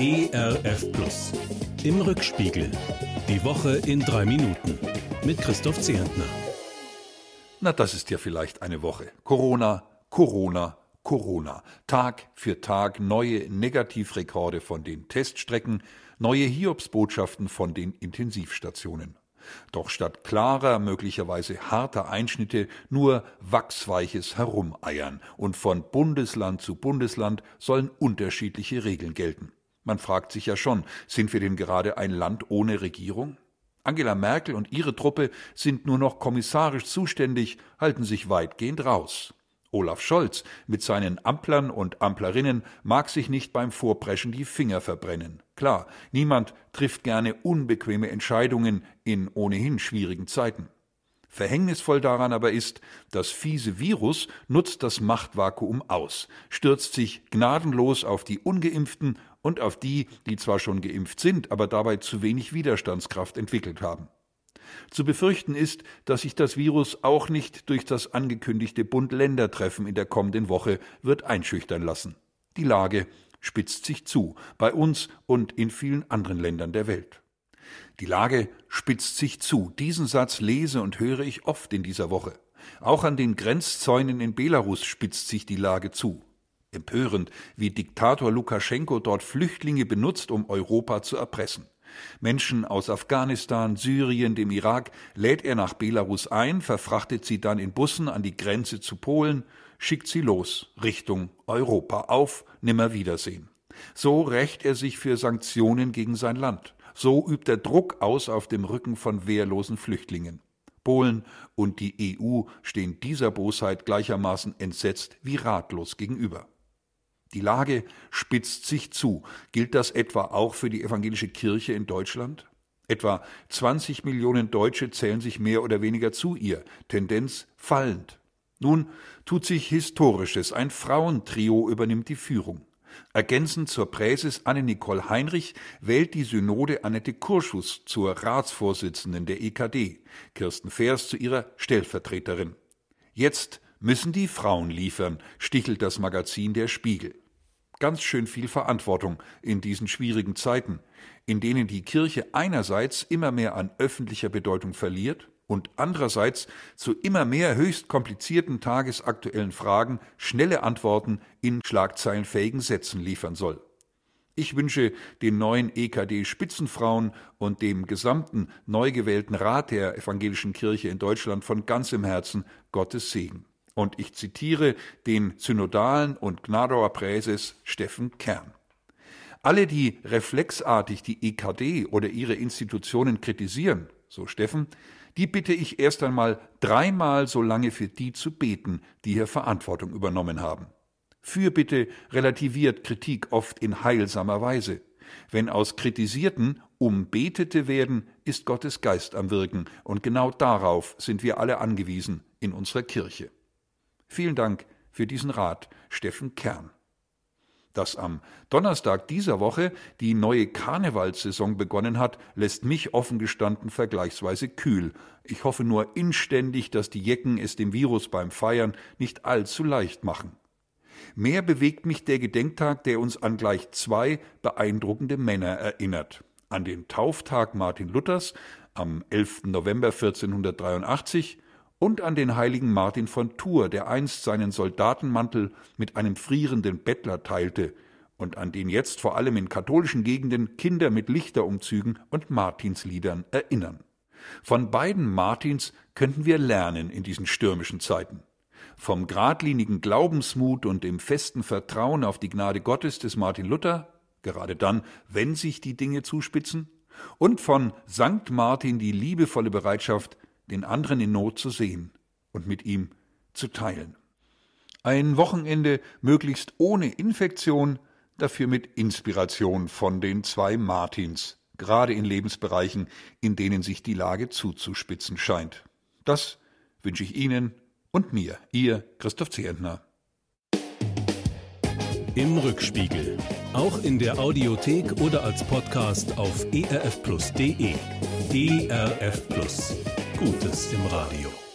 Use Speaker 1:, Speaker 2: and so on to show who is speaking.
Speaker 1: ERF Plus. Im Rückspiegel. Die Woche in drei Minuten. Mit Christoph Zehentner.
Speaker 2: Na, das ist ja vielleicht eine Woche. Corona, Corona, Corona. Tag für Tag neue Negativrekorde von den Teststrecken, neue Hiobsbotschaften von den Intensivstationen. Doch statt klarer, möglicherweise harter Einschnitte nur wachsweiches Herumeiern und von Bundesland zu Bundesland sollen unterschiedliche Regeln gelten. Man fragt sich ja schon, sind wir denn gerade ein Land ohne Regierung? Angela Merkel und ihre Truppe sind nur noch kommissarisch zuständig, halten sich weitgehend raus. Olaf Scholz mit seinen Amplern und Amplerinnen mag sich nicht beim Vorpreschen die Finger verbrennen. Klar, niemand trifft gerne unbequeme Entscheidungen in ohnehin schwierigen Zeiten. Verhängnisvoll daran aber ist, das fiese Virus nutzt das Machtvakuum aus, stürzt sich gnadenlos auf die ungeimpften und auf die, die zwar schon geimpft sind, aber dabei zu wenig Widerstandskraft entwickelt haben. Zu befürchten ist, dass sich das Virus auch nicht durch das angekündigte Bund-Länder-Treffen in der kommenden Woche wird einschüchtern lassen. Die Lage spitzt sich zu, bei uns und in vielen anderen Ländern der Welt. Die Lage spitzt sich zu. Diesen Satz lese und höre ich oft in dieser Woche. Auch an den Grenzzäunen in Belarus spitzt sich die Lage zu. Empörend, wie Diktator Lukaschenko dort Flüchtlinge benutzt, um Europa zu erpressen. Menschen aus Afghanistan, Syrien, dem Irak lädt er nach Belarus ein, verfrachtet sie dann in Bussen an die Grenze zu Polen, schickt sie los Richtung Europa auf Nimmerwiedersehen. So rächt er sich für Sanktionen gegen sein Land. So übt er Druck aus auf dem Rücken von wehrlosen Flüchtlingen. Polen und die EU stehen dieser Bosheit gleichermaßen entsetzt wie ratlos gegenüber. Die Lage spitzt sich zu. Gilt das etwa auch für die evangelische Kirche in Deutschland? Etwa 20 Millionen Deutsche zählen sich mehr oder weniger zu ihr, Tendenz fallend. Nun tut sich Historisches, ein Frauentrio übernimmt die Führung. Ergänzend zur Präses Anne-Nicole Heinrich wählt die Synode Annette Kurschus zur Ratsvorsitzenden der EKD, Kirsten Feers zu ihrer Stellvertreterin. Jetzt müssen die Frauen liefern, stichelt das Magazin Der Spiegel. Ganz schön viel Verantwortung in diesen schwierigen Zeiten, in denen die Kirche einerseits immer mehr an öffentlicher Bedeutung verliert und andererseits zu immer mehr höchst komplizierten tagesaktuellen Fragen schnelle Antworten in schlagzeilenfähigen Sätzen liefern soll. Ich wünsche den neuen EKD Spitzenfrauen und dem gesamten neu gewählten Rat der evangelischen Kirche in Deutschland von ganzem Herzen Gottes Segen. Und ich zitiere den synodalen und Gnadauer Präses Steffen Kern. Alle, die reflexartig die EKD oder ihre Institutionen kritisieren, so Steffen, die bitte ich erst einmal dreimal so lange für die zu beten, die hier Verantwortung übernommen haben. Fürbitte relativiert Kritik oft in heilsamer Weise. Wenn aus Kritisierten Umbetete werden, ist Gottes Geist am Wirken, und genau darauf sind wir alle angewiesen in unserer Kirche. Vielen Dank für diesen Rat, Steffen Kern. Dass am Donnerstag dieser Woche die neue Karnevalssaison begonnen hat, lässt mich offen gestanden vergleichsweise kühl. Ich hoffe nur inständig, dass die Jecken es dem Virus beim Feiern nicht allzu leicht machen. Mehr bewegt mich der Gedenktag, der uns an gleich zwei beeindruckende Männer erinnert. An den Tauftag Martin Luthers am 11. November 1483 und an den heiligen Martin von Tours, der einst seinen Soldatenmantel mit einem frierenden Bettler teilte und an den jetzt vor allem in katholischen Gegenden Kinder mit Lichterumzügen und Martinsliedern erinnern. Von beiden Martins könnten wir lernen in diesen stürmischen Zeiten. Vom geradlinigen Glaubensmut und dem festen Vertrauen auf die Gnade Gottes des Martin Luther, gerade dann, wenn sich die Dinge zuspitzen, und von Sankt Martin die liebevolle Bereitschaft, den anderen in Not zu sehen und mit ihm zu teilen. Ein Wochenende möglichst ohne Infektion, dafür mit Inspiration von den zwei Martins, gerade in Lebensbereichen, in denen sich die Lage zuzuspitzen scheint. Das wünsche ich Ihnen und mir, Ihr Christoph Zehentner.
Speaker 1: Im Rückspiegel, auch in der Audiothek oder als Podcast auf erfplus.de. ERF. Gutes im Radio.